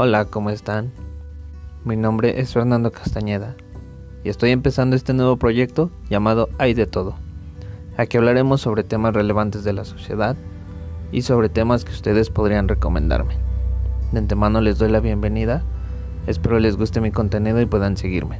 Hola, ¿cómo están? Mi nombre es Fernando Castañeda y estoy empezando este nuevo proyecto llamado Hay de todo. Aquí hablaremos sobre temas relevantes de la sociedad y sobre temas que ustedes podrían recomendarme. De antemano les doy la bienvenida, espero les guste mi contenido y puedan seguirme.